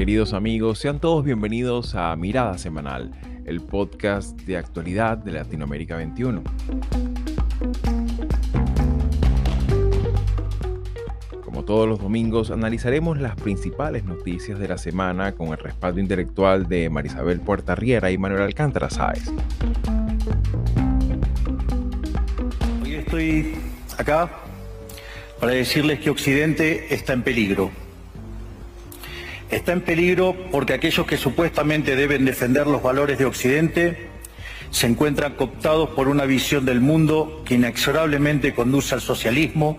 Queridos amigos, sean todos bienvenidos a Mirada Semanal, el podcast de actualidad de Latinoamérica 21. Como todos los domingos, analizaremos las principales noticias de la semana con el respaldo intelectual de Marisabel Puerta Riera y Manuel Alcántara Sáez. Hoy estoy acá para decirles que Occidente está en peligro está en peligro porque aquellos que supuestamente deben defender los valores de Occidente se encuentran cooptados por una visión del mundo que inexorablemente conduce al socialismo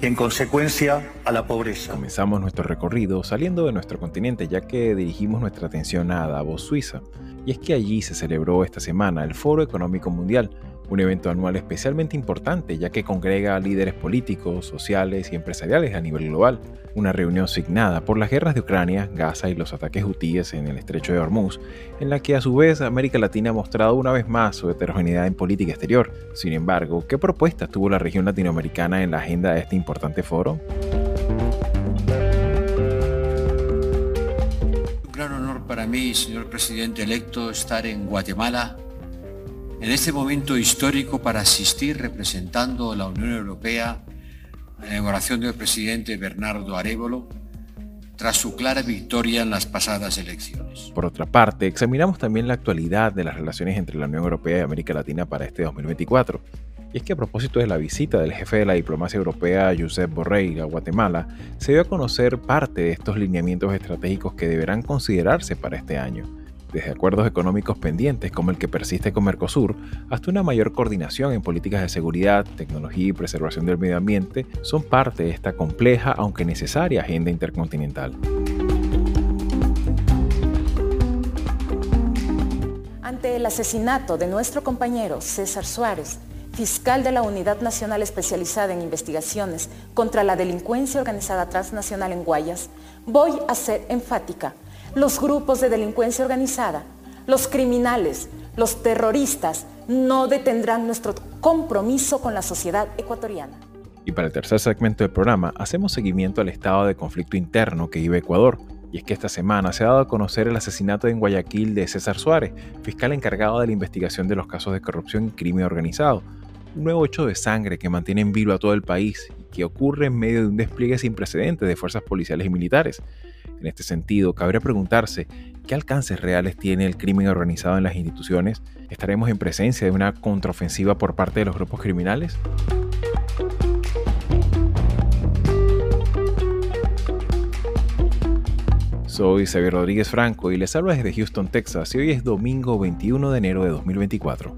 y en consecuencia a la pobreza. Comenzamos nuestro recorrido saliendo de nuestro continente ya que dirigimos nuestra atención a Davos, Suiza. Y es que allí se celebró esta semana el Foro Económico Mundial, un evento anual especialmente importante ya que congrega a líderes políticos, sociales y empresariales a nivel global. Una reunión signada por las guerras de Ucrania, Gaza y los ataques hutíes en el estrecho de Hormuz, en la que a su vez América Latina ha mostrado una vez más su heterogeneidad en política exterior. Sin embargo, ¿qué propuestas tuvo la región latinoamericana en la agenda de este importante foro? Un gran honor para mí, señor presidente electo, estar en Guatemala en este momento histórico para asistir representando a la Unión Europea a la inauguración del presidente Bernardo Arevalo tras su clara victoria en las pasadas elecciones. Por otra parte, examinamos también la actualidad de las relaciones entre la Unión Europea y América Latina para este 2024. Y es que a propósito de la visita del jefe de la diplomacia europea, Josep Borrell, a Guatemala, se dio a conocer parte de estos lineamientos estratégicos que deberán considerarse para este año desde acuerdos económicos pendientes como el que persiste con Mercosur, hasta una mayor coordinación en políticas de seguridad, tecnología y preservación del medio ambiente, son parte de esta compleja aunque necesaria agenda intercontinental. Ante el asesinato de nuestro compañero César Suárez, fiscal de la Unidad Nacional Especializada en Investigaciones contra la Delincuencia Organizada Transnacional en Guayas, voy a ser enfática los grupos de delincuencia organizada, los criminales, los terroristas no detendrán nuestro compromiso con la sociedad ecuatoriana. Y para el tercer segmento del programa, hacemos seguimiento al estado de conflicto interno que vive Ecuador. Y es que esta semana se ha dado a conocer el asesinato en Guayaquil de César Suárez, fiscal encargado de la investigación de los casos de corrupción y crimen organizado. Un nuevo hecho de sangre que mantiene en vilo a todo el país y que ocurre en medio de un despliegue sin precedentes de fuerzas policiales y militares. En este sentido, cabría preguntarse qué alcances reales tiene el crimen organizado en las instituciones. ¿Estaremos en presencia de una contraofensiva por parte de los grupos criminales? Soy Xavier Rodríguez Franco y les hablo desde Houston, Texas y hoy es domingo 21 de enero de 2024.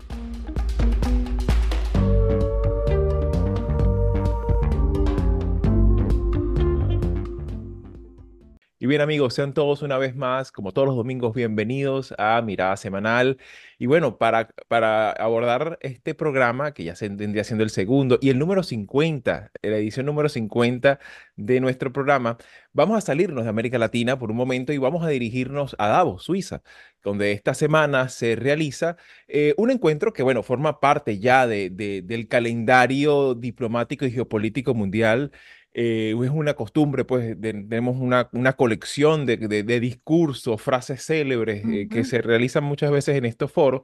Y bien amigos, sean todos una vez más, como todos los domingos, bienvenidos a Mirada Semanal. Y bueno, para, para abordar este programa, que ya se tendría siendo el segundo, y el número 50, la edición número 50 de nuestro programa, vamos a salirnos de América Latina por un momento y vamos a dirigirnos a Davos, Suiza, donde esta semana se realiza eh, un encuentro que, bueno, forma parte ya de, del calendario diplomático y geopolítico mundial eh, es una costumbre, pues tenemos una, una colección de, de, discursos, frases célebres eh, que se realizan muchas veces en estos foros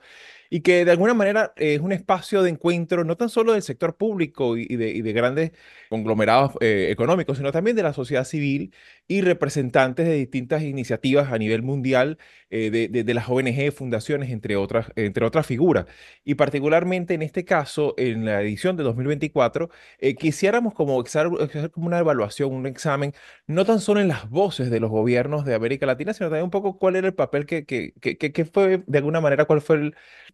y que de alguna manera es un espacio de encuentro no tan solo del sector público y de, de grandes conglomerados eh, económicos, sino también de la sociedad civil y representantes de distintas iniciativas a nivel mundial, eh, de, de, las ONG, fundaciones, entre otras, entre otras figuras. Y particularmente en este caso, en la edición de 2024, eh, quisiéramos como hacer como una evaluación, un examen, no tan solo en las voces de los gobiernos de América Latina, sino también un poco cuál era el papel que, que, que, que fue, de alguna manera, cuál fue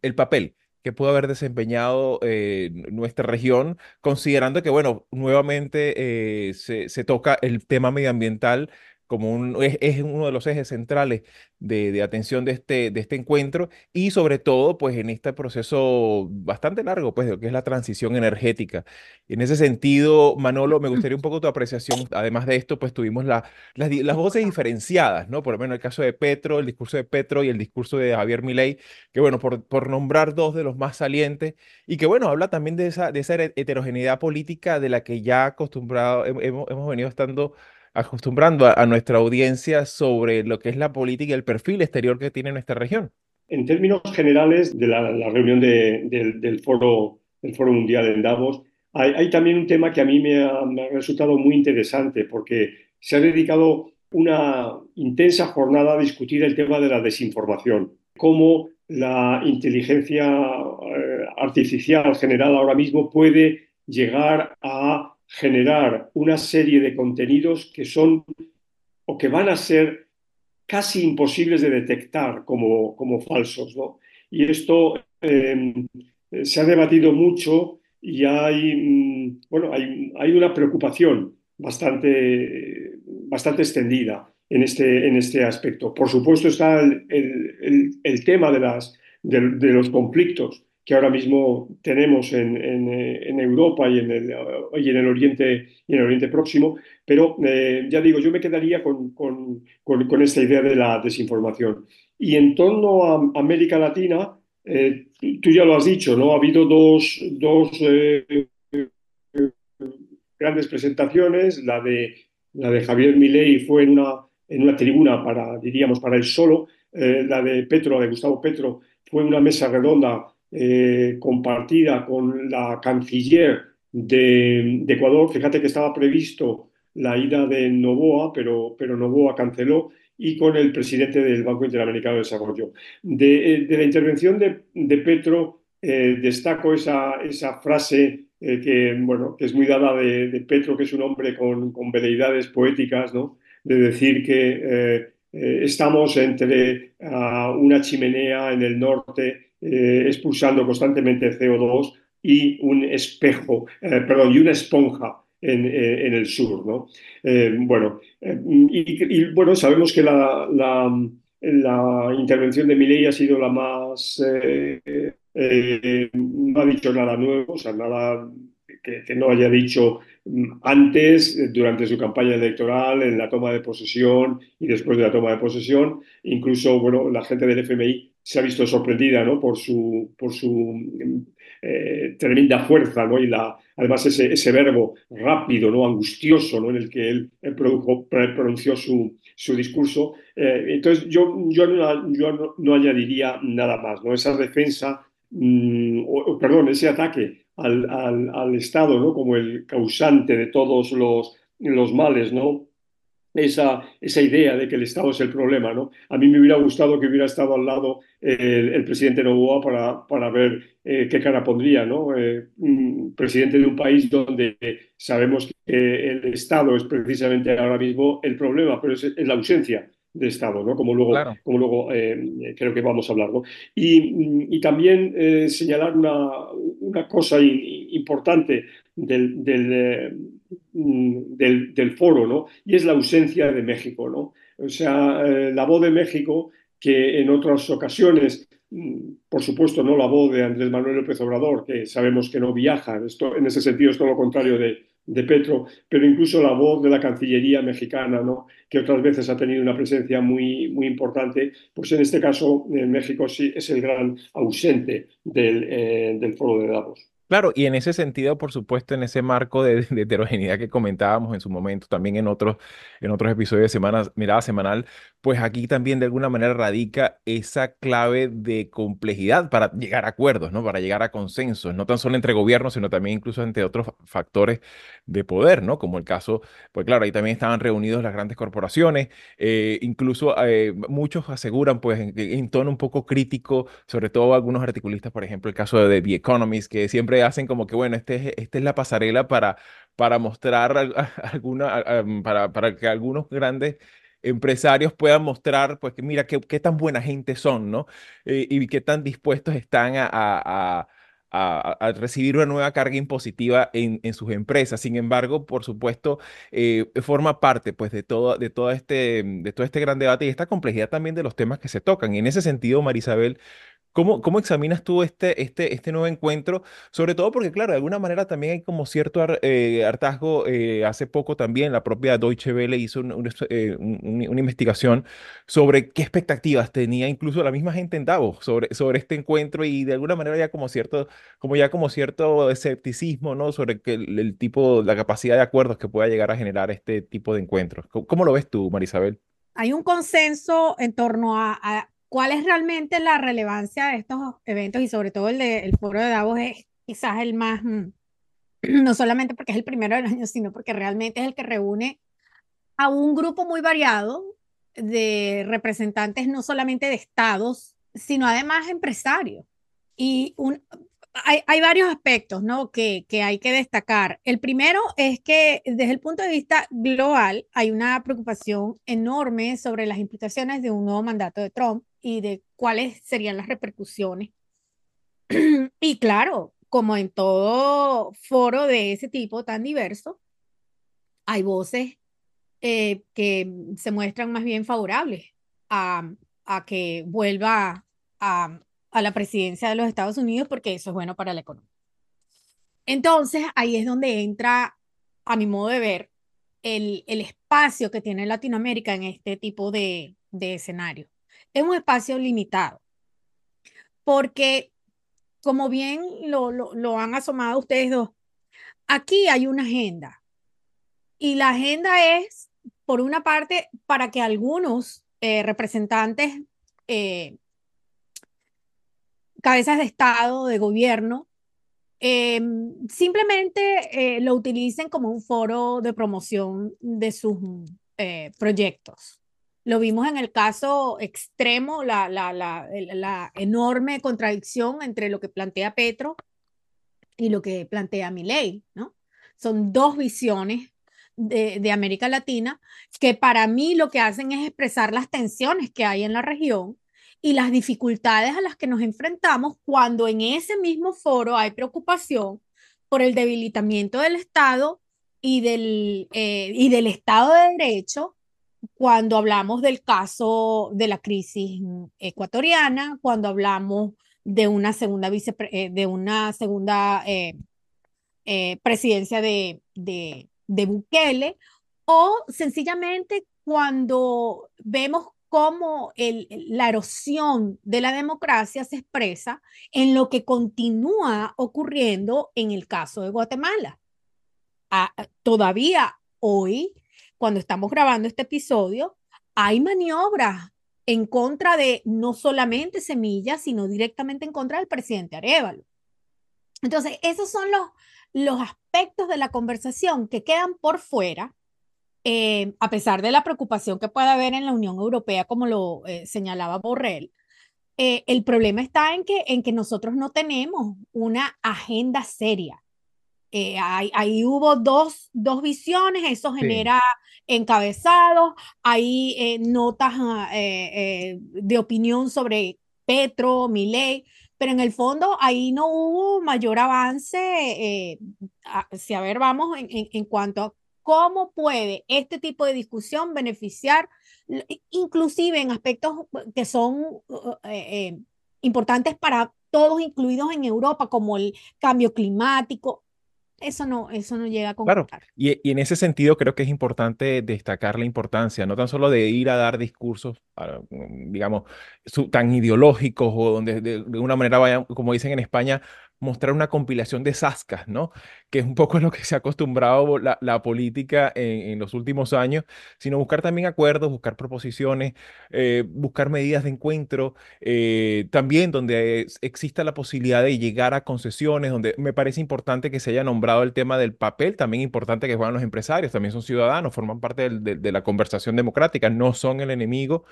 el, el papel que pudo haber desempeñado eh, nuestra región, considerando que, bueno, nuevamente eh, se, se, toca el tema medioambiental como es, uno de los ejes centrales de, atención de este, de este encuentro y sobre todo pues en este proceso bastante largo pues de lo que es la transición energética. En ese sentido, Manolo, me gustaría un poco tu apreciación. Además de esto pues tuvimos la, las, las, voces diferenciadas, ¿no? Por lo menos el caso de Petro, el discurso de Petro y el discurso de Javier Milei, que bueno, por, por nombrar dos de los más salientes y que bueno, habla también de esa, de esa heterogeneidad política de la que ya acostumbrado hemos, hemos venido estando acostumbrando a, nuestra audiencia sobre lo que es la política y el perfil exterior que tiene nuestra región. En términos generales de la, reunión del, foro, del Foro Mundial en Davos, hay, también un tema que a mí me ha, resultado muy interesante porque se ha dedicado una intensa jornada a discutir el tema de la desinformación, cómo la inteligencia eh, artificial generada ahora mismo puede llegar a generar una serie de contenidos que son o que van a ser casi imposibles de detectar como, como falsos. ¿no? Y esto em, se ha debatido mucho y hay, mm, bueno, hay, hay una preocupación bastante, bastante extendida en este, en este aspecto. Por supuesto está el, el, tema de, las, de, los conflictos que ahora mismo tenemos en, en, Europa y en, el, y en, el Oriente, y en el Oriente Próximo, pero eh, ya digo, yo me quedaría con, con, con, esta idea de la desinformación. Y en torno a América Latina, eh, tú ya lo has dicho, ¿no? Ha habido dos, dos eh, grandes presentaciones. La de, la de Javier Milei fue en una, en una tribuna para, diríamos, para él solo. Eh, la de Petro, de Gustavo Petro, fue una mesa redonda compartida con la canciller de, Ecuador. Fíjate que estaba previsto la ida de Novoa, pero, pero Novoa canceló y con el presidente del Banco Interamericano de Desarrollo. De, eh, la intervención de, Petro eh, destaco esa, esa frase eh, que, bueno, que es muy dada de, Petro, que es un hombre con, con veleidades poéticas, ¿no? de decir que estamos entre ah, una chimenea en el norte expulsando constantemente CO2 y un espejo, perdón, y una esponja en, el sur. ¿no? Eh, bueno, eh, y, bueno, sabemos que la, intervención de Milei ha sido la más... Eh, no ha dicho nada nuevo, o sea, nada que, no haya dicho mm, antes, durante su campaña electoral, en la toma de posesión y después de la toma de posesión. Incluso, bueno, la gente del FMI se ha visto sorprendida ¿no? por su, por su tremenda fuerza ¿no? y la, además ese, ese verbo rápido, ¿no? angustioso, ¿no? en el que él, produjo, pronunció su, su discurso. Eh, entonces, yo, yo, no, yo no, añadiría nada más. ¿no? Esa defensa, mm, o, perdón, ese ataque al, al, al, Estado ¿no? como el causante de todos los, los males, ¿no? Esa, esa idea de que el Estado es el problema. ¿no? A mí me hubiera gustado que hubiera estado al lado el, presidente Novoa para, para ver eh, qué cara pondría. ¿no? Eh, presidente de un país donde sabemos que el Estado es precisamente ahora mismo el problema, pero es, la ausencia de Estado, ¿no? como luego, como luego eh, creo que vamos a hablar. ¿no? Y, y también señalar una, una cosa importante del, del Mm, del, del, foro, ¿no? Y es la ausencia de México, ¿no? O sea, eh, la voz de México, que en otras ocasiones, mm, por supuesto, no la voz de Andrés Manuel López Obrador, que sabemos que no viaja, esto, en ese sentido es todo lo contrario de, de Petro, pero incluso la voz de la Cancillería mexicana, ¿no? que otras veces ha tenido una presencia muy, muy importante, pues en este caso México sí es el gran ausente del, eh, del foro de Davos. Claro, y en ese sentido, por supuesto, en ese marco de, heterogeneidad que comentábamos en su momento, también en otros, en otros episodios de Semana, Mirada Semanal, pues aquí también de alguna manera radica esa clave de complejidad para llegar a acuerdos, ¿no? Para llegar a consensos, no tan solo entre gobiernos, sino también incluso entre otros factores de poder, ¿no? Como el caso, pues claro, ahí también estaban reunidos las grandes corporaciones, eh, incluso eh, muchos aseguran, pues, en, tono un poco crítico, sobre todo algunos articulistas, por ejemplo, el caso de The Economist, que siempre hacen como que, bueno, este, esta es la pasarela para, para mostrar alguna, para, para que algunos grandes empresarios puedan mostrar, pues, que mira, qué, qué tan buena gente son, ¿no? Eh, y qué tan dispuestos están a, a, a, recibir una nueva carga impositiva en, en, sus empresas. Sin embargo, por supuesto, eh, forma parte, pues, de todo, de, todo este, de todo este gran debate y esta complejidad también de los temas que se tocan. Y en ese sentido, Marisabel, ¿Cómo, cómo examinas tú este, este, este nuevo encuentro? Sobre todo porque, claro, de alguna manera también hay como cierto eh, hartazgo. Eh, hace poco también la propia Deutsche Welle hizo eh, una investigación sobre qué expectativas tenía incluso la misma gente en Davos sobre, sobre este encuentro y de alguna manera ya como cierto, como ya como cierto escepticismo, ¿no? Sobre que el, tipo, la capacidad de acuerdos que pueda llegar a generar este tipo de encuentros. ¿Cómo, lo ves tú, Marisabel? Hay un consenso en torno a ¿Cuál es realmente la relevancia de estos eventos y sobre todo el, de, foro de Davos es quizás el más, mm, no solamente porque es el primero del año, sino porque realmente es el que reúne a un grupo muy variado de representantes no solamente de estados, sino además empresarios. Y un, hay, varios aspectos ¿no? que, que hay que destacar. El primero es que desde el punto de vista global hay una preocupación enorme sobre las implicaciones de un nuevo mandato de Trump y de cuáles serían las repercusiones. y claro, como en todo foro de ese tipo tan diverso, hay voces eh, que se muestran más bien favorables a, a que vuelva a, a la presidencia de los Estados Unidos porque eso es bueno para la economía. Entonces, ahí es donde entra, a mi modo de ver, el, el espacio que tiene Latinoamérica en este tipo de, de escenario es un espacio limitado, porque como bien lo, lo, han asomado ustedes dos, aquí hay una agenda y la agenda es, por una parte, para que algunos eh, representantes, eh, cabezas de Estado, de gobierno, eh, simplemente lo utilicen como un foro de promoción de sus proyectos. Lo vimos en el caso extremo, la, enorme contradicción entre lo que plantea Petro y lo que plantea Milei, ¿no? Son dos visiones de, América Latina que para mí lo que hacen es expresar las tensiones que hay en la región y las dificultades a las que nos enfrentamos cuando en ese mismo foro hay preocupación por el debilitamiento del Estado y del, eh, y del Estado de Derecho cuando hablamos del caso de la crisis ecuatoriana, cuando hablamos de una segunda, vice, eh, de una segunda eh, presidencia de, de, de Bukele, o sencillamente cuando vemos cómo la erosión de la democracia se expresa en lo que continúa ocurriendo en el caso de Guatemala. Ah, todavía hoy cuando estamos grabando este episodio, hay maniobras en contra de no solamente Semilla, sino directamente en contra del presidente Arevalo. Entonces, esos son los aspectos de la conversación que quedan por fuera, eh, a pesar de la preocupación que puede haber en la Unión Europea, como lo eh, señalaba Borrell. Eh, el problema está en que, en que nosotros no tenemos una agenda seria. Eh, ahí, hubo dos, dos visiones, eso genera encabezados, hay eh, notas ah, eh, de opinión sobre Petro, Milei, pero en el fondo ahí no hubo mayor avance, si a ver, vamos en, en, cuanto a cómo puede este tipo de discusión beneficiar, inclusive en aspectos que son importantes para todos, incluidos en Europa, como el cambio climático, eso no, eso no llega a concretar. Claro, y, y, en ese sentido creo que es importante destacar la importancia, no tan solo de ir a dar discursos, mm, digamos, tan ideológicos o donde de, de, una manera vayan, como dicen en España, mostrar una compilación de sascas, ¿no? Que es un poco lo que se ha acostumbrado la, política en, los últimos años, sino buscar también acuerdos, buscar proposiciones, eh, buscar medidas de encuentro, eh, también donde exista la posibilidad de llegar a concesiones, donde me parece importante que se haya nombrado el tema del papel, también importante que juegan los empresarios, también son ciudadanos, forman parte de la conversación democrática, no son el enemigo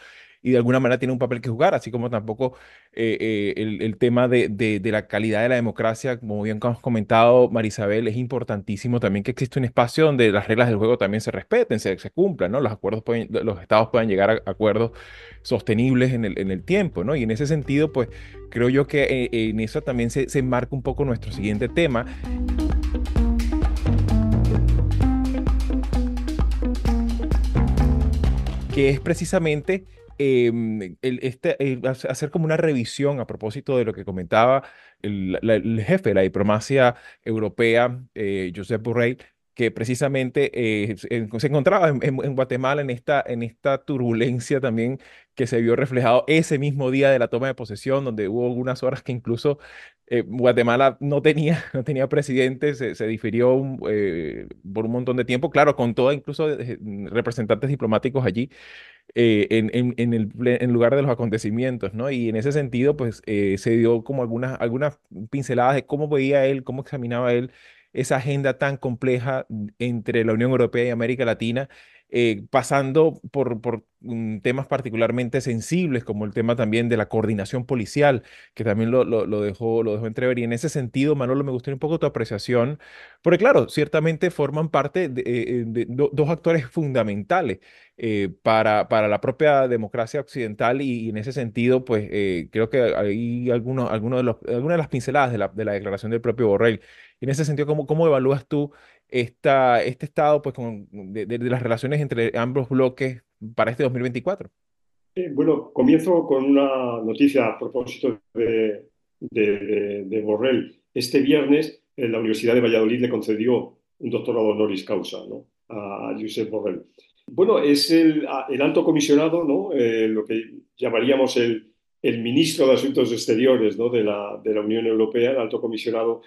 y de alguna manera tiene un papel que jugar, así como tampoco eh, eh, el, el, tema de, de, la calidad de la democracia, como bien hemos comentado, Marisabel, es importantísimo también que existe un espacio donde las reglas del juego también se respeten, se, se cumplan, ¿no? Los acuerdos pueden, los estados puedan llegar a acuerdos sostenibles en el, en el tiempo, ¿no? Y en ese sentido, pues creo yo que eh, en eso también se, se enmarca un poco nuestro siguiente tema. que es precisamente em, este, hacer como una revisión a propósito de lo que comentaba el, jefe de la diplomacia europea, eh, Josep Borrell, que precisamente eh, se encontraba en, Guatemala en esta, en esta turbulencia también que se vio reflejado ese mismo día de la toma de posesión, donde hubo algunas horas que incluso eh, Guatemala no tenía, no tenía presidente, se, difirió eh, por un montón de tiempo, claro, con todo, incluso representantes diplomáticos allí. En, en, el, lugar de los acontecimientos, ¿no? Y en ese sentido, pues se dio como algunas, algunas pinceladas de cómo veía él, cómo examinaba él esa agenda tan compleja entre la Unión Europea y América Latina, eh, pasando por, mm, temas particularmente sensibles, como el tema también de la coordinación policial, que también lo, dejó, lo dejó entrever. Y en ese sentido, Manolo, me gustaría un poco tu apreciación, porque claro, ciertamente forman parte de, eh, dos actores fundamentales eh, para, para la propia democracia occidental y, en ese sentido, pues creo que hay algunos, algunos de los, algunas de las pinceladas de la, de la declaración del propio Borrell. En ese sentido, ¿cómo, evalúas tú este estado pues, de, las relaciones entre ambos bloques para este 2024? Eh, bueno, comienzo con una noticia a propósito de, Borrell. Este viernes eh, la Universidad de Valladolid le concedió un doctorado honoris causa a Josep Borrell. Bueno, es el, alto comisionado, ¿no? Eh, lo que llamaríamos el, ministro de Asuntos Exteriores de la Unión Europea, el alto comisionado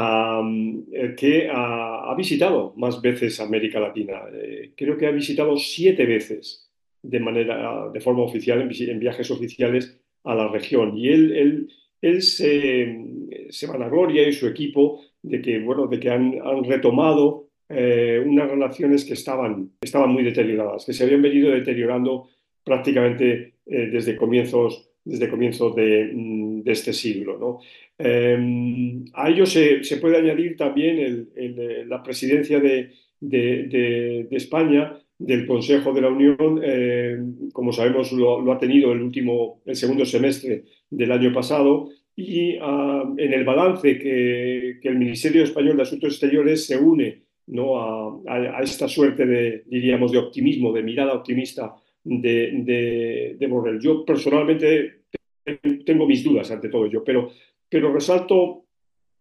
eh, que ha, visitado más veces América Latina. Eh, creo que ha visitado siete veces de, manera, de forma oficial, en, viajes oficiales a la región. Y él, él, él se, se vanagloria y su equipo de que, bueno, de que han, retomado eh, unas relaciones que estaban, estaban muy deterioradas, que se habían venido deteriorando prácticamente desde comienzos desde comienzos de, mm, de, este siglo. Em, a ello se, puede añadir también el, la presidencia de, España del Consejo de la Unión, em, como sabemos lo, ha tenido el último, el segundo semestre del año pasado, y en el balance que, el Ministerio Español de Asuntos Exteriores se une a, a, esta suerte de, diríamos, de optimismo, de mirada optimista de, de, Borrell. Yo personalmente tengo mis dudas ante todo ello, pero pero resalto,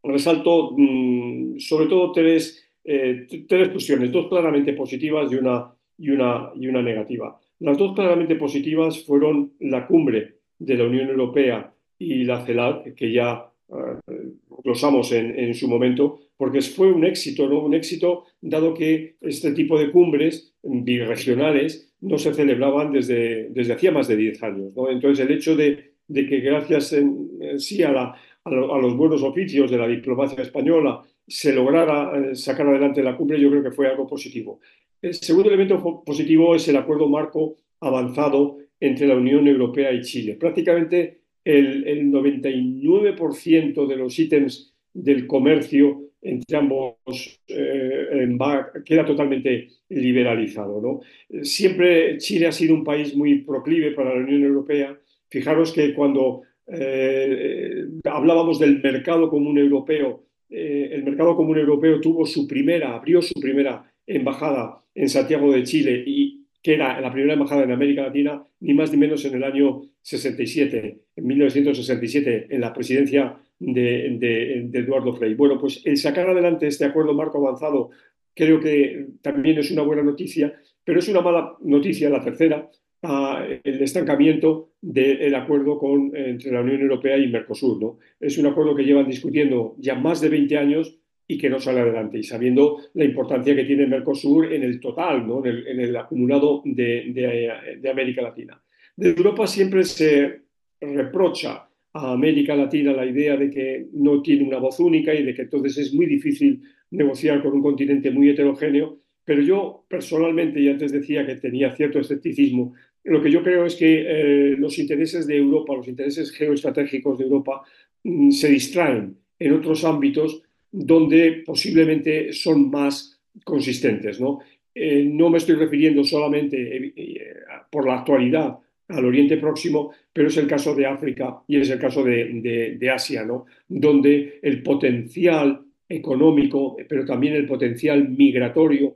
resalto mm, sobre todo tres, eh, tres cuestiones, dos claramente positivas y una, y, una, y una negativa. Las dos claramente positivas fueron la cumbre de la Unión Europea y la CELAC, que ya eh, glosamos en, en, su momento, porque fue un éxito, ¿no? Un éxito dado que este tipo de cumbres biregionales no se celebraban desde, desde hacía más de 10 años. ¿no? Entonces, el hecho de, de que gracias en, sí a la, a, los buenos oficios de la diplomacia española se lograra eh, sacar adelante la cumbre, yo creo que fue algo positivo. El segundo elemento positivo es el acuerdo marco avanzado entre la Unión Europea y Chile. Prácticamente el, el 99% de los ítems del comercio entre ambos eh, queda totalmente liberalizado. ¿no? Siempre Chile ha sido un país muy proclive para la Unión Europea. Fijaros que cuando eh, hablábamos del mercado común europeo. Eh, el mercado común europeo tuvo su primera, abrió su primera embajada en Santiago de Chile y que era la primera embajada en América Latina, ni más ni menos en el año 67, en 1967, en la presidencia de, Eduardo Frei. Bueno, pues el sacar adelante este acuerdo marco avanzado creo que también es una buena noticia, pero es una mala noticia la tercera, el estancamiento del acuerdo con, entre la Unión Europea y Mercosur. ¿no? Es un acuerdo que llevan discutiendo ya más de 20 años y que no sale adelante, y sabiendo la importancia que tiene Mercosur en el total, ¿no? en, el, acumulado de, de, América Latina. De Europa siempre se reprocha a América Latina la idea de que no tiene una voz única y de que entonces es muy difícil negociar con un continente muy heterogéneo, pero yo personalmente, y antes decía que tenía cierto escepticismo, lo que yo creo es que eh, los intereses de Europa, los intereses geoestratégicos de Europa, mm, se distraen en otros ámbitos donde posiblemente son más consistentes. No, eh, no me estoy refiriendo solamente eh, por la actualidad al Oriente Próximo, pero es el caso de África y es el caso de, de Asia, ¿no? donde el potencial económico, pero también el potencial migratorio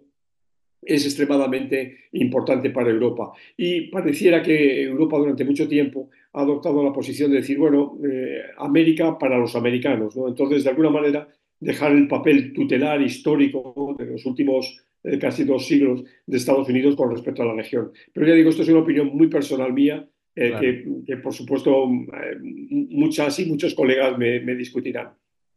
es extremadamente importante para Europa. Y pareciera que Europa durante mucho tiempo ha adoptado la posición de decir, bueno, eh, América para los americanos, ¿no? Entonces, de alguna manera, dejar el papel tutelar histórico de los últimos eh, casi dos siglos de Estados Unidos con respecto a la región. Pero ya digo, esto es una opinión muy personal mía, eh, Claro. que, que, por supuesto eh, muchas y muchos colegas me, me discutirán.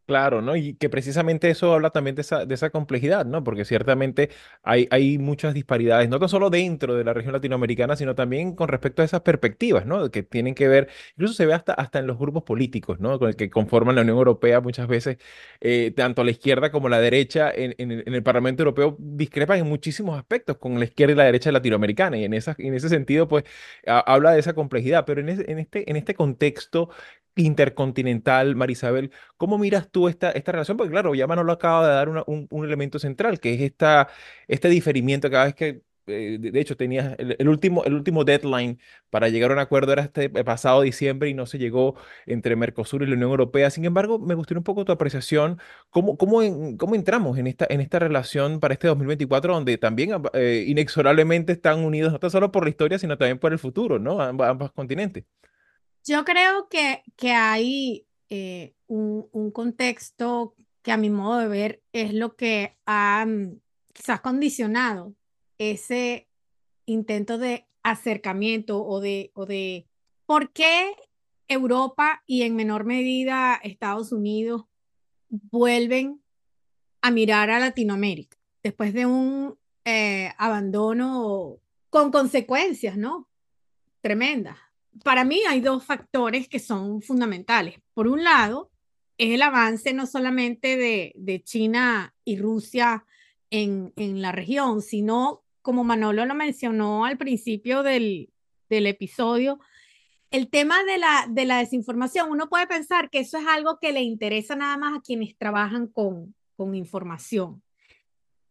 Claro, ¿no? Y que precisamente eso habla también de esa, de esa complejidad, ¿no? Porque ciertamente hay, hay muchas disparidades, no tan solo dentro de la región latinoamericana, sino también con respecto a esas perspectivas, ¿no? Que tienen que ver, incluso se ve hasta, hasta en los grupos políticos, ¿no? Con el que conforman la Unión Europea muchas veces, eh, tanto la izquierda como la derecha en, en el, en el Parlamento Europeo discrepan en muchísimos aspectos con la izquierda y la derecha latinoamericana, y en, esa, en ese sentido, pues, ha- habla de esa complejidad, pero en, en este, en este contexto intercontinental, Marisabel, ¿Cómo miras tú esta, esta relación? Porque claro, ya Manolo acaba de dar un, un elemento central, que es esta, este diferimiento cada vez que, eh, de, hecho, tenías el, último, el último deadline para llegar a un acuerdo era este pasado diciembre y no se llegó entre Mercosur y la Unión Europea. Sin embargo, me gustaría un poco tu apreciación, ¿cómo, cómo, cómo entramos en esta, en esta relación para este 2024, donde también eh, inexorablemente están unidos, no tan solo por la historia, sino también por el futuro, ¿no? Ambas, ambos continentes. Yo creo que, que hay eh, un, un contexto que a mi modo de ver es lo que ha quizás condicionado ese intento de acercamiento o de, o de por qué Europa y en menor medida Estados Unidos vuelven a mirar a Latinoamérica después de un eh, abandono con consecuencias, ¿no? Tremendas. Para mí hay dos factores que son fundamentales. Por un lado, es el avance no solamente de, China y Rusia en, la región, sino, como Manolo lo mencionó al principio del, episodio, el tema de la, de la desinformación. Uno puede pensar que eso es algo que le interesa nada más a quienes trabajan con información.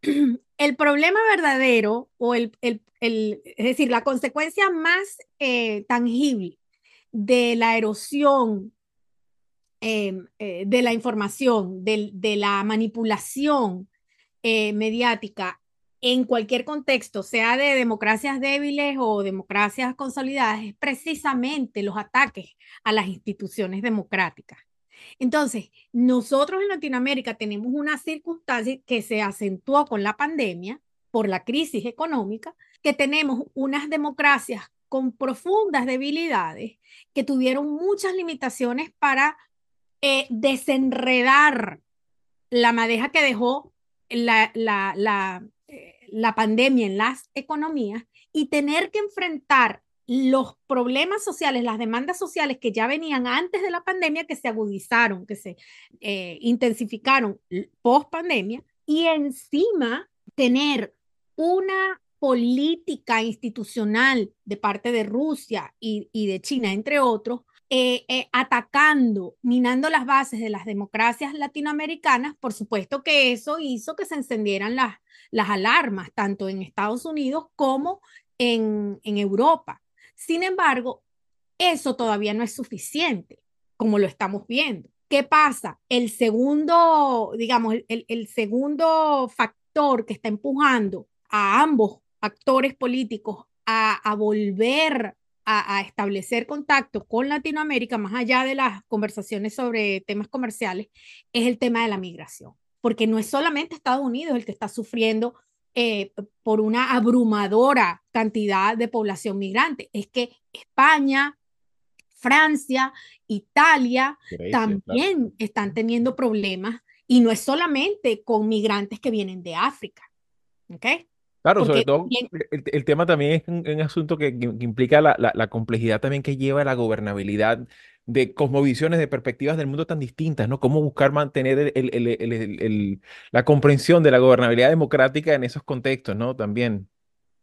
El problema verdadero, o el, el, el, es decir, la consecuencia más eh, tangible de la erosión eh, eh, de la información, de, de la manipulación eh, mediática en cualquier contexto, sea de democracias débiles o democracias consolidadas, es precisamente los ataques a las instituciones democráticas. Entonces, nosotros en Latinoamérica tenemos una circunstancia que se acentuó con la pandemia por la crisis económica, que tenemos unas democracias con profundas debilidades, que tuvieron muchas limitaciones para eh, desenredar la madeja que dejó la, la, la, eh, la pandemia en las economías y tener que enfrentar los problemas sociales, las demandas sociales que ya venían antes de la pandemia, que se agudizaron, que se eh, intensificaron post pandemia, y encima tener una política institucional de parte de Rusia y, de China, entre otros, eh, eh, atacando, minando las bases de las democracias latinoamericanas, por supuesto que eso hizo que se encendieran las, alarmas, tanto en Estados Unidos como en Europa. Sin embargo, eso todavía no es suficiente, como lo estamos viendo. ¿Qué pasa? El segundo, digamos, el, segundo factor que está empujando a ambos actores políticos a, a volver a, a, establecer contacto con Latinoamérica, más allá de las conversaciones sobre temas comerciales, es el tema de la migración. Porque no es solamente Estados Unidos el que está sufriendo eh, por una abrumadora cantidad de población migrante. Es que España, Francia, Italia Grecia, también claro. están teniendo problemas y no es solamente con migrantes que vienen de África. ¿Ok? Claro, Porque sobre todo bien, el, el, tema también es un, un asunto que, que implica la, la, la, complejidad también que lleva la gobernabilidad de cosmovisiones, de perspectivas del mundo tan distintas, ¿no? Cómo buscar mantener la comprensión de la gobernabilidad democrática en esos contextos, ¿no? También.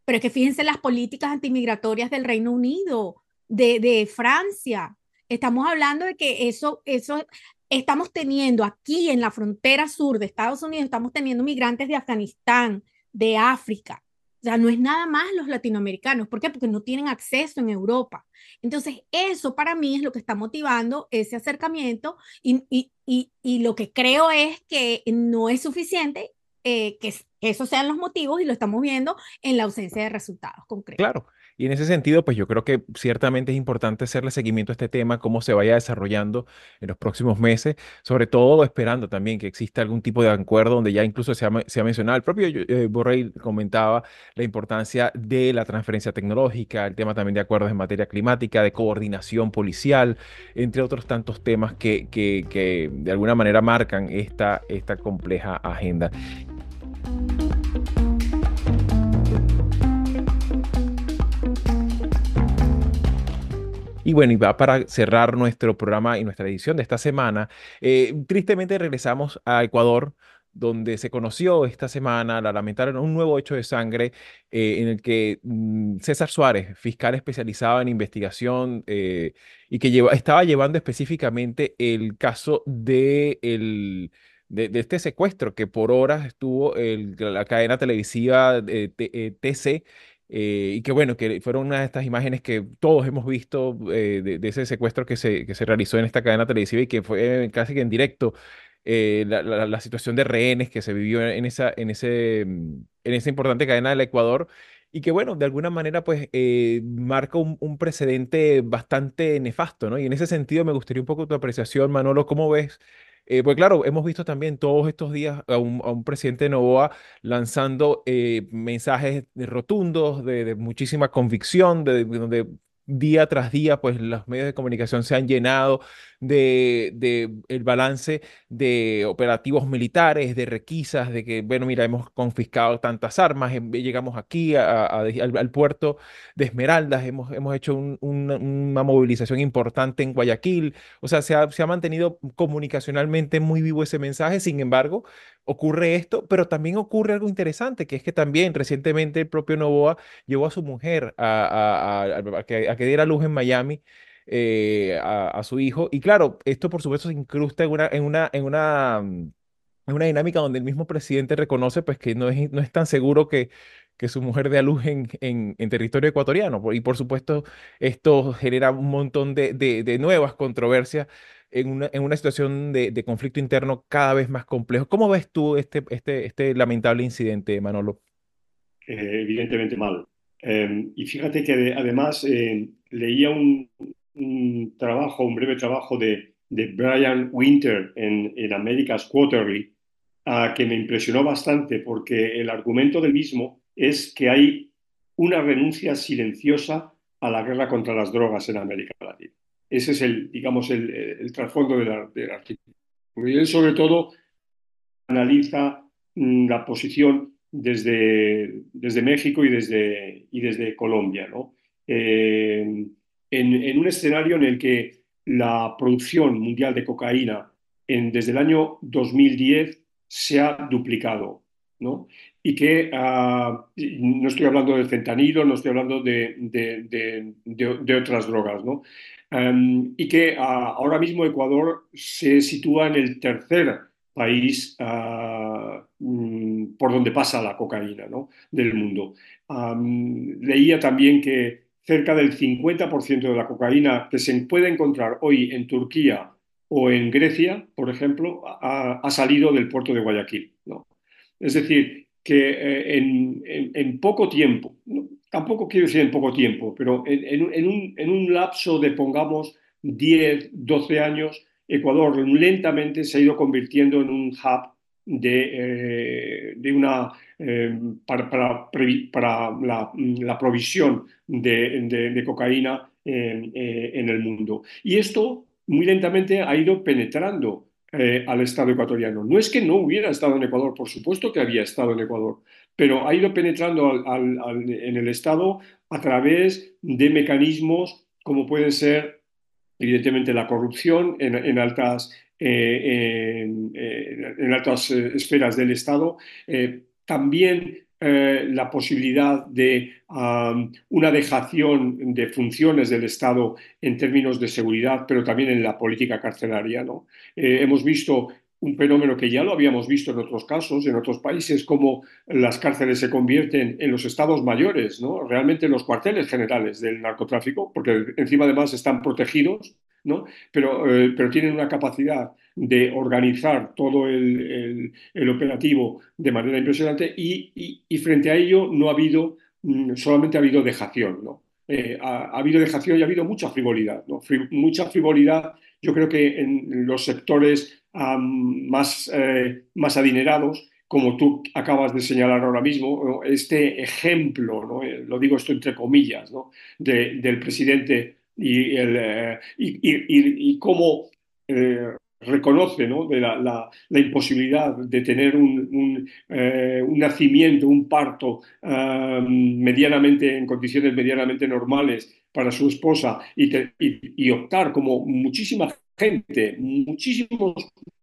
Pero es que fíjense las políticas antimigratorias del Reino Unido, de, de Francia. Estamos hablando de que eso, eso estamos teniendo aquí en la frontera sur de Estados Unidos, estamos teniendo migrantes de Afganistán, de África. O sea, no es nada más los latinoamericanos. ¿Por qué? Porque no tienen acceso en Europa. Entonces, eso para mí es lo que está motivando ese acercamiento y, y, y, y lo que creo es que no es suficiente eh, que esos sean los motivos y lo estamos viendo en la ausencia de resultados concretos. Claro, y en ese sentido, pues yo creo que ciertamente es importante hacerle seguimiento a este tema, cómo se vaya desarrollando en los próximos meses, sobre todo esperando también que exista algún tipo de acuerdo donde ya incluso se ha, mencionado, el propio eh, Borrell comentaba la importancia de la transferencia tecnológica, el tema también de acuerdos en materia climática, de coordinación policial, entre otros tantos temas que, que, que de alguna manera marcan esta, esta compleja agenda. Y bueno, y va para cerrar nuestro programa y nuestra edición de esta semana. Eh, tristemente regresamos a Ecuador, donde se conoció esta semana, la lamentaron, un nuevo hecho de sangre eh, en el que mm, César Suárez, fiscal especializado en investigación eh, y que lleva, estaba llevando específicamente el caso de, el, de, este secuestro que por horas estuvo el, la cadena televisiva TC eh, y que bueno, que fueron una de estas imágenes que todos hemos visto eh, de, ese secuestro que se, que se realizó en esta cadena televisiva y que fue casi que en directo eh, la, la, situación de rehenes que se vivió en esa, en ese, mm, en esa importante cadena del Ecuador y que bueno, de alguna manera pues marca un, un, precedente bastante nefasto, ¿no? Y en ese sentido me gustaría un poco tu apreciación, Manolo, ¿cómo ves? Eh, pues claro, hemos visto también todos estos días a un, presidente de Novoa lanzando eh, mensajes rotundos de, de, muchísima convicción, de, donde día tras día, pues los medios de comunicación se han llenado de, de, el balance de operativos militares, de requisas, de que, bueno, mira, hemos confiscado tantas armas, em, llegamos aquí al, puerto de Esmeraldas, hemos, hemos hecho una movilización importante en Guayaquil, o sea, se ha, se ha mantenido comunicacionalmente muy vivo ese mensaje, sin embargo, ocurre esto, pero también ocurre algo interesante, que es que también recientemente el propio Novoa llevó a su mujer a, a, que, a que diera luz en Miami. Eh, a, su hijo. Y claro, esto por supuesto se incrusta en una, en una, en una, mm, en una dinámica donde el mismo presidente reconoce pues, que no es, no es tan seguro que, que su mujer dé a luz en, en, territorio ecuatoriano. Y por supuesto, esto genera un montón de, de, nuevas controversias en una, en una situación de, de, conflicto interno cada vez más complejo. ¿Cómo ves tú este, este, este lamentable incidente, Manolo? Eh, evidentemente mal. Eh, y fíjate que además eh, leía un, un, trabajo, un breve trabajo de, de Brian Winter en, en America's Quarterly, uh, que me impresionó bastante porque el argumento del mismo es que hay una renuncia silenciosa a la guerra contra las drogas en América Latina. Ese es el, digamos, el, trasfondo del, del artículo. Y él sobre todo analiza mm, la posición desde, desde México y desde, y desde Colombia, ¿no? Eh, en, un escenario en el que la producción mundial de cocaína desde el año 2010 se ha duplicado, ¿no? Y que uh, no estoy hablando del fentanilo, no estoy hablando de, de, de, otras drogas, ¿no? Um, y que uh, ahora mismo Ecuador se sitúa en el tercer país uh, um, por donde pasa la cocaína ¿no? del mundo. Leía también que cerca del 50% de la cocaína que se puede encontrar hoy en Turquía o en Grecia, por ejemplo, ha, salido del puerto de Guayaquil. ¿no? Es decir, que eh, en, poco tiempo, tampoco quiero decir en poco tiempo, pero en, en, un, en, un, lapso de, pongamos, 10, 12 años, Ecuador lentamente se ha ido convirtiendo en un hub de, eh, de una, eh, para, para, la, la, provisión de, de, cocaína en, eh, en el mundo. Y esto muy lentamente ha ido penetrando al Estado ecuatoriano. No es que no hubiera estado en Ecuador, por supuesto que había estado en Ecuador, pero ha ido penetrando al, al, al, en el Estado a través de mecanismos como pueden ser, evidentemente, la corrupción en, en altas, en, en, altas eh, esferas del Estado, eh, también eh, la posibilidad de una dejación de funciones del Estado en términos de seguridad, pero también en la política carcelaria. ¿no? Eh, hemos visto un fenómeno que ya lo habíamos visto en otros casos, en otros países, como las cárceles se convierten en los estados mayores, ¿no? realmente en los cuarteles generales del narcotráfico, porque encima además están protegidos ¿no? Pero, pero tienen una capacidad de organizar todo el, el, operativo de manera impresionante y, y, frente a ello no ha habido, mm, solamente ha habido dejación, ¿no? Eh, ha, habido dejación y ha habido mucha frivolidad, ¿no? mucha frivolidad yo creo que en los sectores más, eh, más adinerados, como tú acabas de señalar ahora mismo, este ejemplo, ¿no? Eh, lo digo esto entre comillas, ¿no? del presidente y, el, y, y, y, cómo reconoce ¿no? de la, la, imposibilidad de tener un, un, eh, nacimiento, un parto medianamente en condiciones medianamente normales para su esposa y, te, y optar como muchísima muchísimos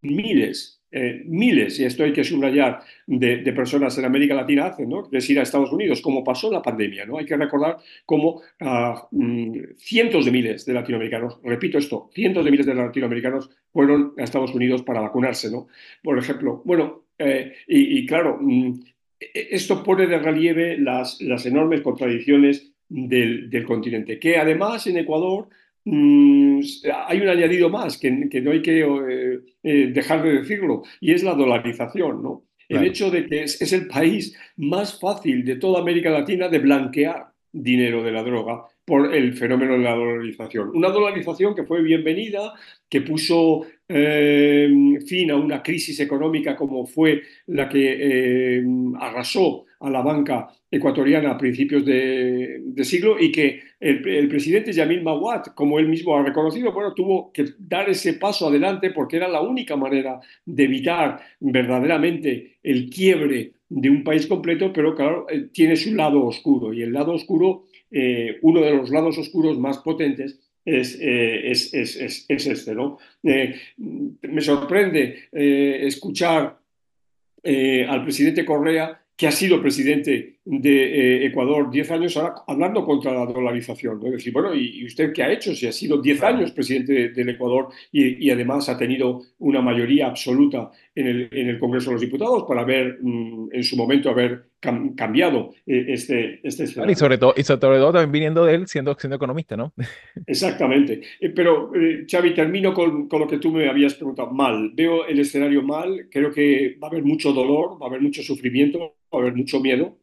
miles eh, miles, y esto hay que subrayar, de, de, personas en América Latina hacen, ¿no? De ir a Estados Unidos, como pasó la pandemia, ¿no? Hay que recordar cómo uh, cientos de miles de latinoamericanos, repito esto, cientos de miles de latinoamericanos fueron a Estados Unidos para vacunarse, ¿no? Por ejemplo, bueno, eh, y, claro, mm, e, esto pone de relieve las, las enormes contradicciones del, del continente, que además en Ecuador Mm, hay un añadido más que, que no hay que eh, eh, dejar de decirlo, y es la dolarización, ¿no? El hecho de que es, es, el país más fácil de toda América Latina de blanquear dinero de la droga por el fenómeno de la dolarización. Una dolarización que fue bienvenida, que puso eh, fin a una crisis económica como fue la que eh, arrasó a la banca ecuatoriana a principios de, siglo y que el, presidente Yamil Mawat, como él mismo ha reconocido, bueno, tuvo que dar ese paso adelante porque era la única manera de evitar verdaderamente el quiebre de un país completo, pero claro, eh, tiene su lado oscuro y el lado oscuro, eh, uno de los lados oscuros más potentes es, eh, es, es, es este, ¿no? Me sorprende escuchar al presidente Correa que ha sido presidente de eh, Ecuador 10 años ahora hablando contra la dolarización. ¿no? Es decir, bueno, ¿y, usted qué ha hecho? Si ha sido 10 años presidente del Ecuador y, y, además ha tenido una mayoría absoluta en el, en el Congreso de los Diputados para haber, mm, en su momento, haber cam cambiado eh, este, este escenario. Y sobre, todo, y sobre todo también viniendo de él siendo, siendo economista, ¿no? Exactamente. Eh, pero, Xavi, termino con, con lo que tú me habías preguntado. Mal. Veo el escenario mal. Creo que va a haber mucho dolor, va a haber mucho sufrimiento va a haber mucho miedo.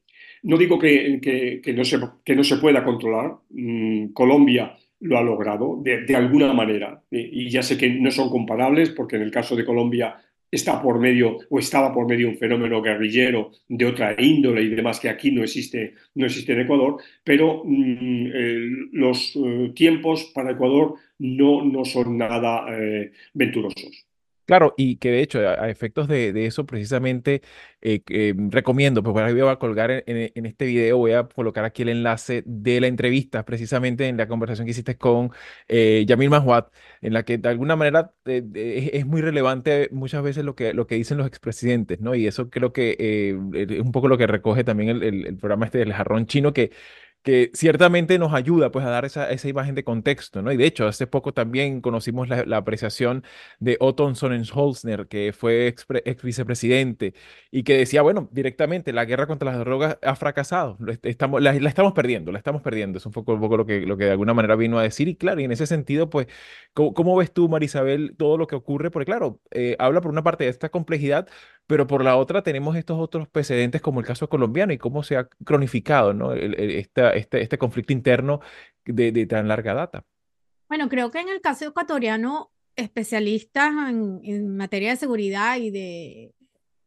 No digo que, que, no, se, que no se pueda controlar. Mm, Colombia lo ha logrado de, alguna manera. Y, y ya sé que no son comparables porque en el caso de Colombia está por medio o estaba por medio un fenómeno guerrillero de otra índole y demás que aquí no existe, no existe en Ecuador, pero mm, eh, los eh, tiempos para Ecuador no, no son nada eh, venturosos. Claro, y que de hecho, a, efectos de, de, eso, precisamente eh, eh, recomiendo, pues ahora voy a colgar en, en, este video, voy a colocar aquí el enlace de la entrevista, precisamente en la conversación que hiciste con eh, Yamil Mahuat, en la que de alguna manera eh, es muy relevante muchas veces lo que, lo que dicen los expresidentes, ¿no? Y eso creo que eh, es un poco lo que recoge también el, el, el programa este del jarrón chino, que que ciertamente nos ayuda pues a dar esa, esa imagen de contexto, ¿no? Y de hecho, hace poco también conocimos la, la apreciación de Otto Sonnenholzner, que fue ex, vicepresidente, y que decía, bueno, directamente, la guerra contra las drogas ha fracasado, estamos, la, la, estamos perdiendo, la estamos perdiendo, es un poco, un poco lo, que, lo que de alguna manera vino a decir, y claro, y en ese sentido, pues, ¿cómo, cómo ves tú, Marisabel, todo lo que ocurre? Porque claro, eh, habla por una parte de esta complejidad, pero por la otra tenemos estos otros precedentes como el caso colombiano y cómo se ha cronificado, ¿no? El, el, este, este conflicto interno de, de, tan larga data. Bueno, creo que en el caso ecuatoriano, especialistas en, en materia de seguridad y de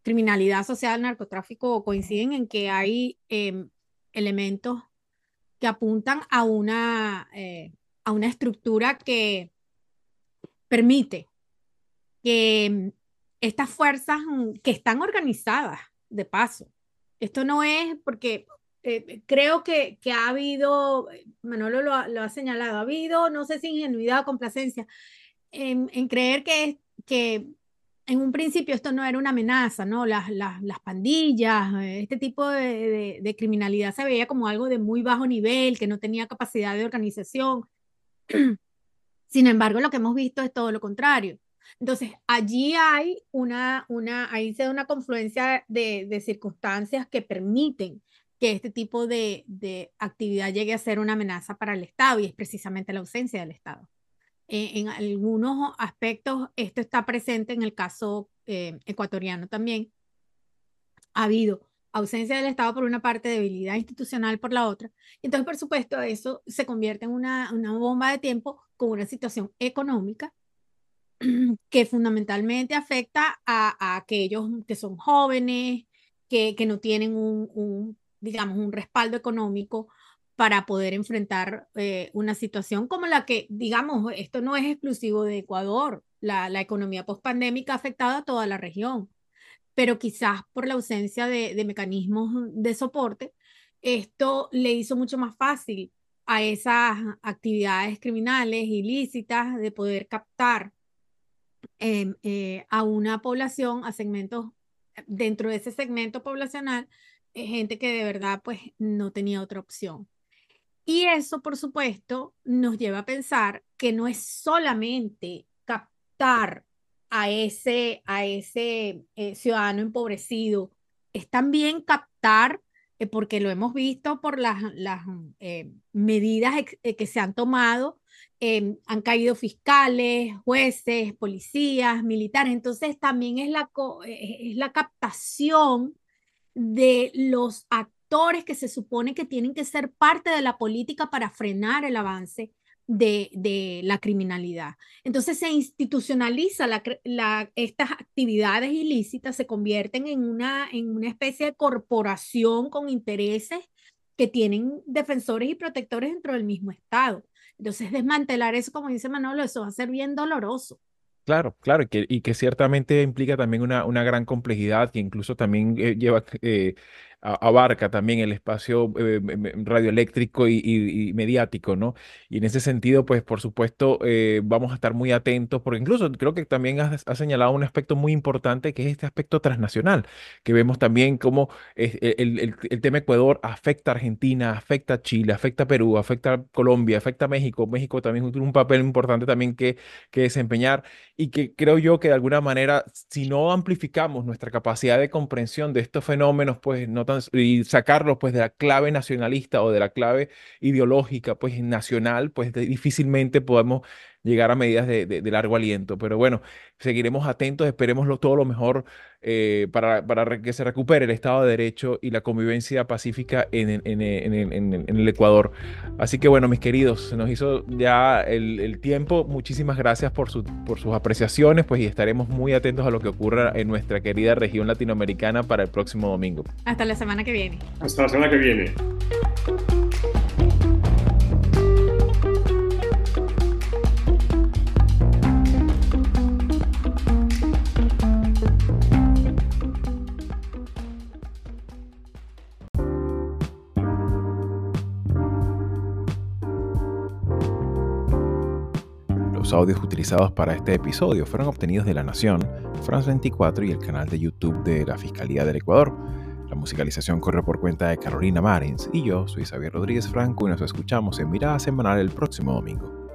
criminalidad social, narcotráfico, coinciden en que hay eh, elementos que apuntan a una, eh, a una estructura que permite que estas fuerzas que están organizadas, de paso, esto no es porque eh, creo que, que, ha habido, Manolo lo ha, señalado, ha habido, no sé si ingenuidad o complacencia, en, creer que, que en un principio esto no era una amenaza, ¿no? Las, las, las pandillas, este tipo de, de, criminalidad se veía como algo de muy bajo nivel, que no tenía capacidad de organización. Sin embargo, lo que hemos visto es todo lo contrario. Entonces, allí hay una, una, ahí se da una confluencia de, de circunstancias que permiten que este tipo de, de, actividad llegue a ser una amenaza para el Estado y es precisamente la ausencia del Estado. en algunos aspectos esto está presente en el caso ecuatoriano también. Ha habido ausencia del Estado por una parte, debilidad institucional por la otra. Entonces, por supuesto, eso se convierte en una, una bomba de tiempo con una situación económica que fundamentalmente afecta a, aquellos que son jóvenes, que, que no tienen un, digamos, un respaldo económico para poder enfrentar eh, una situación como la que, digamos, esto no es exclusivo de Ecuador, la, la economía pospandémica ha afectado a toda la región pero quizás por la ausencia de, mecanismos de soporte, esto le hizo mucho más fácil a esas actividades criminales ilícitas de poder captar em, eh, a una población, a segmentos dentro de ese segmento poblacional, eh, gente que de verdad pues no tenía otra opción. Y eso, por supuesto, nos lleva a pensar que no es solamente captar a ese, a ese eh, ciudadano empobrecido es también captar, eh, porque lo hemos visto por las, las eh, medidas que se han tomado, em, han caído fiscales, jueces, policías, militares, entonces también es la, es la captación de los actores que se supone que tienen que ser parte de la política para frenar el avance de, la criminalidad. Entonces se institucionaliza la, estas actividades ilícitas, se convierten en una, en una especie de corporación con intereses que tienen defensores y protectores dentro del mismo Estado. Entonces desmantelar eso, como dice Manolo, eso va a ser bien doloroso. Claro, claro, y que, y que ciertamente implica también una, una gran complejidad que incluso también eh, lleva eh, abarca también el espacio eh, radioeléctrico y, mediático, ¿no? Y en ese sentido, pues por supuesto, eh, vamos a estar muy atentos, porque incluso creo que también has, señalado un aspecto muy importante, que es este aspecto transnacional, que vemos también cómo e, el, el, tema Ecuador afecta a Argentina, afecta a Chile, afecta a Perú, afecta a Colombia, afecta a México. México también tiene un papel importante también que, que desempeñar y que creo yo que de alguna manera, si no amplificamos nuestra capacidad de comprensión de estos fenómenos, pues no y sacarlos pues de la clave nacionalista o de la clave ideológica pues nacional, pues difícilmente podemos llegar a medidas de, largo aliento. Pero bueno, seguiremos atentos, esperemos todo lo mejor eh, para, para, que se recupere el Estado de Derecho y la convivencia pacífica en, en, en, el Ecuador. Así que bueno, mis queridos, se nos hizo ya el, el tiempo. Muchísimas gracias por, su, por sus apreciaciones, pues y estaremos muy atentos a lo que ocurra en nuestra querida región latinoamericana para el próximo domingo. Hasta la semana que viene. Hasta la semana que viene. Los audios utilizados para este episodio fueron obtenidos de La Nación, France 24 y el canal de YouTube de la Fiscalía del Ecuador. La musicalización corre por cuenta de Carolina Marins y yo soy Xavier Rodríguez Franco y nos escuchamos en Mirada Semanal el próximo domingo.